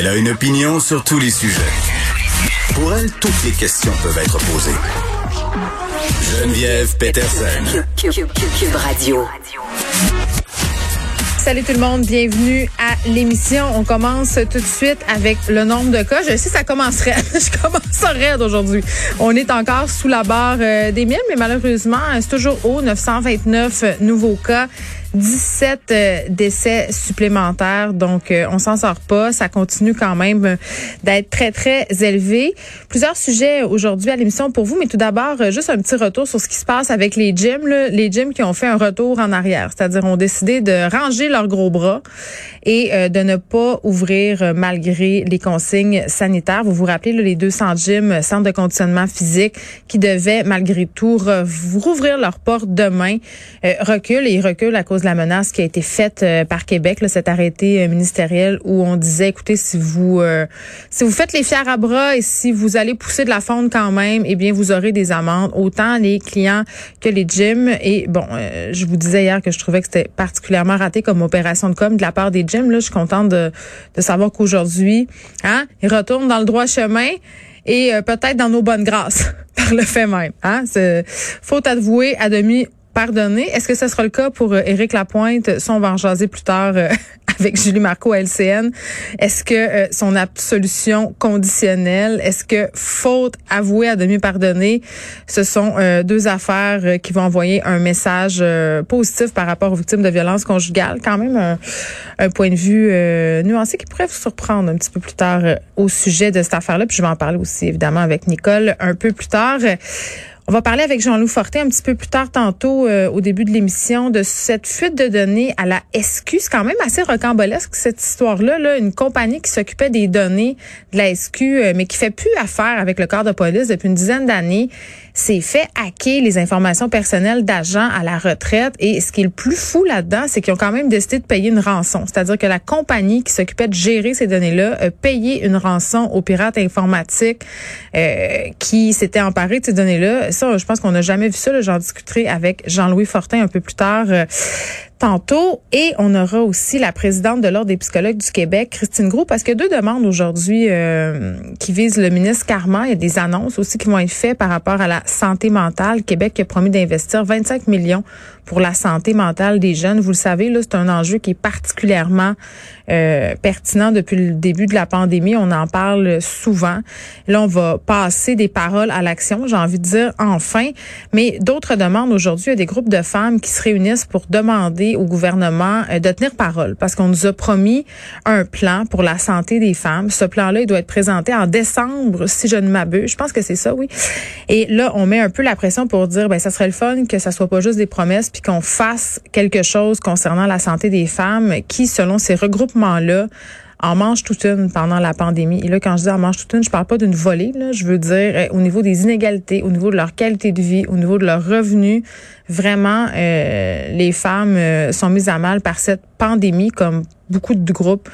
Elle a une opinion sur tous les sujets. Pour elle, toutes les questions peuvent être posées. Geneviève Peterson. Cube, Cube, Cube, Cube Radio. Salut tout le monde, bienvenue à l'émission. On commence tout de suite avec le nombre de cas. Je sais, ça commencerait. Je commence en raide aujourd'hui. On est encore sous la barre euh, des 1000, mais malheureusement, c'est toujours haut, 929 nouveaux cas. 17 euh, décès supplémentaires, donc euh, on s'en sort pas. Ça continue quand même euh, d'être très, très élevé. Plusieurs sujets aujourd'hui à l'émission pour vous, mais tout d'abord, euh, juste un petit retour sur ce qui se passe avec les gyms. là. Les gyms qui ont fait un retour en arrière, c'est-à-dire ont décidé de ranger leurs gros bras et de ne pas ouvrir malgré les consignes sanitaires. Vous vous rappelez là, les 200 gyms, centres de conditionnement physique, qui devaient malgré tout rouvrir leurs portes demain, reculent et reculent à cause de la menace qui a été faite euh, par Québec, là, cet arrêté euh, ministériel où on disait, écoutez, si vous euh, si vous faites les fiers à bras et si vous allez pousser de la fonte quand même, eh bien vous aurez des amendes, autant les clients que les gyms. Et bon, euh, je vous disais hier que je trouvais que c'était particulièrement raté comme opération de com de la part des gyms. Là, je suis contente de, de savoir qu'aujourd'hui, hein, ils retournent dans le droit chemin et peut-être dans nos bonnes grâces par le fait même. Hein? C'est faute avouée à demi pardonné. Est-ce que ce sera le cas pour euh, Éric Lapointe? Ça, on va en jaser plus tard euh, avec Julie Marco à LCN. Est-ce que euh, son absolution conditionnelle, est-ce que faute avouée à demi pardonnée, ce sont euh, deux affaires euh, qui vont envoyer un message euh, positif par rapport aux victimes de violences conjugales? Quand même un, un point de vue euh, nuancé qui pourrait vous surprendre un petit peu plus tard euh, au sujet de cette affaire-là. Puis je vais en parler aussi évidemment avec Nicole un peu plus tard. On va parler avec Jean-Loup Fortin un petit peu plus tard tantôt euh, au début de l'émission de cette fuite de données à la SQ. C'est quand même assez rocambolesque cette histoire-là. Là. Une compagnie qui s'occupait des données de la SQ, euh, mais qui fait plus affaire avec le corps de police depuis une dizaine d'années, s'est fait hacker les informations personnelles d'agents à la retraite. Et ce qui est le plus fou là-dedans, c'est qu'ils ont quand même décidé de payer une rançon. C'est-à-dire que la compagnie qui s'occupait de gérer ces données-là a payé une rançon aux pirates informatiques euh, qui s'étaient emparés de ces données-là. Je pense qu'on n'a jamais vu ça. J'en discuterai avec Jean-Louis Fortin un peu plus tard. Tantôt. Et on aura aussi la présidente de l'Ordre des psychologues du Québec, Christine Gros, parce que deux demandes aujourd'hui euh, qui visent le ministre Carman. Il y a des annonces aussi qui vont être faites par rapport à la santé mentale. Québec a promis d'investir 25 millions pour la santé mentale des jeunes. Vous le savez, là, c'est un enjeu qui est particulièrement euh, pertinent depuis le début de la pandémie. On en parle souvent. Là, on va passer des paroles à l'action, j'ai envie de dire enfin. Mais d'autres demandes aujourd'hui, il y a des groupes de femmes qui se réunissent pour demander au gouvernement euh, de tenir parole parce qu'on nous a promis un plan pour la santé des femmes. Ce plan-là, il doit être présenté en décembre, si je ne m'abuse. Je pense que c'est ça, oui. Et là, on met un peu la pression pour dire, ben, ça serait le fun que ça soit pas juste des promesses puis qu'on fasse quelque chose concernant la santé des femmes qui, selon ces regroupements-là, en mange toute une pendant la pandémie. Et là, quand je dis en mange toute une, je parle pas d'une volée. Je veux dire euh, au niveau des inégalités, au niveau de leur qualité de vie, au niveau de leurs revenus. Vraiment, euh, les femmes euh, sont mises à mal par cette pandémie, comme beaucoup de groupes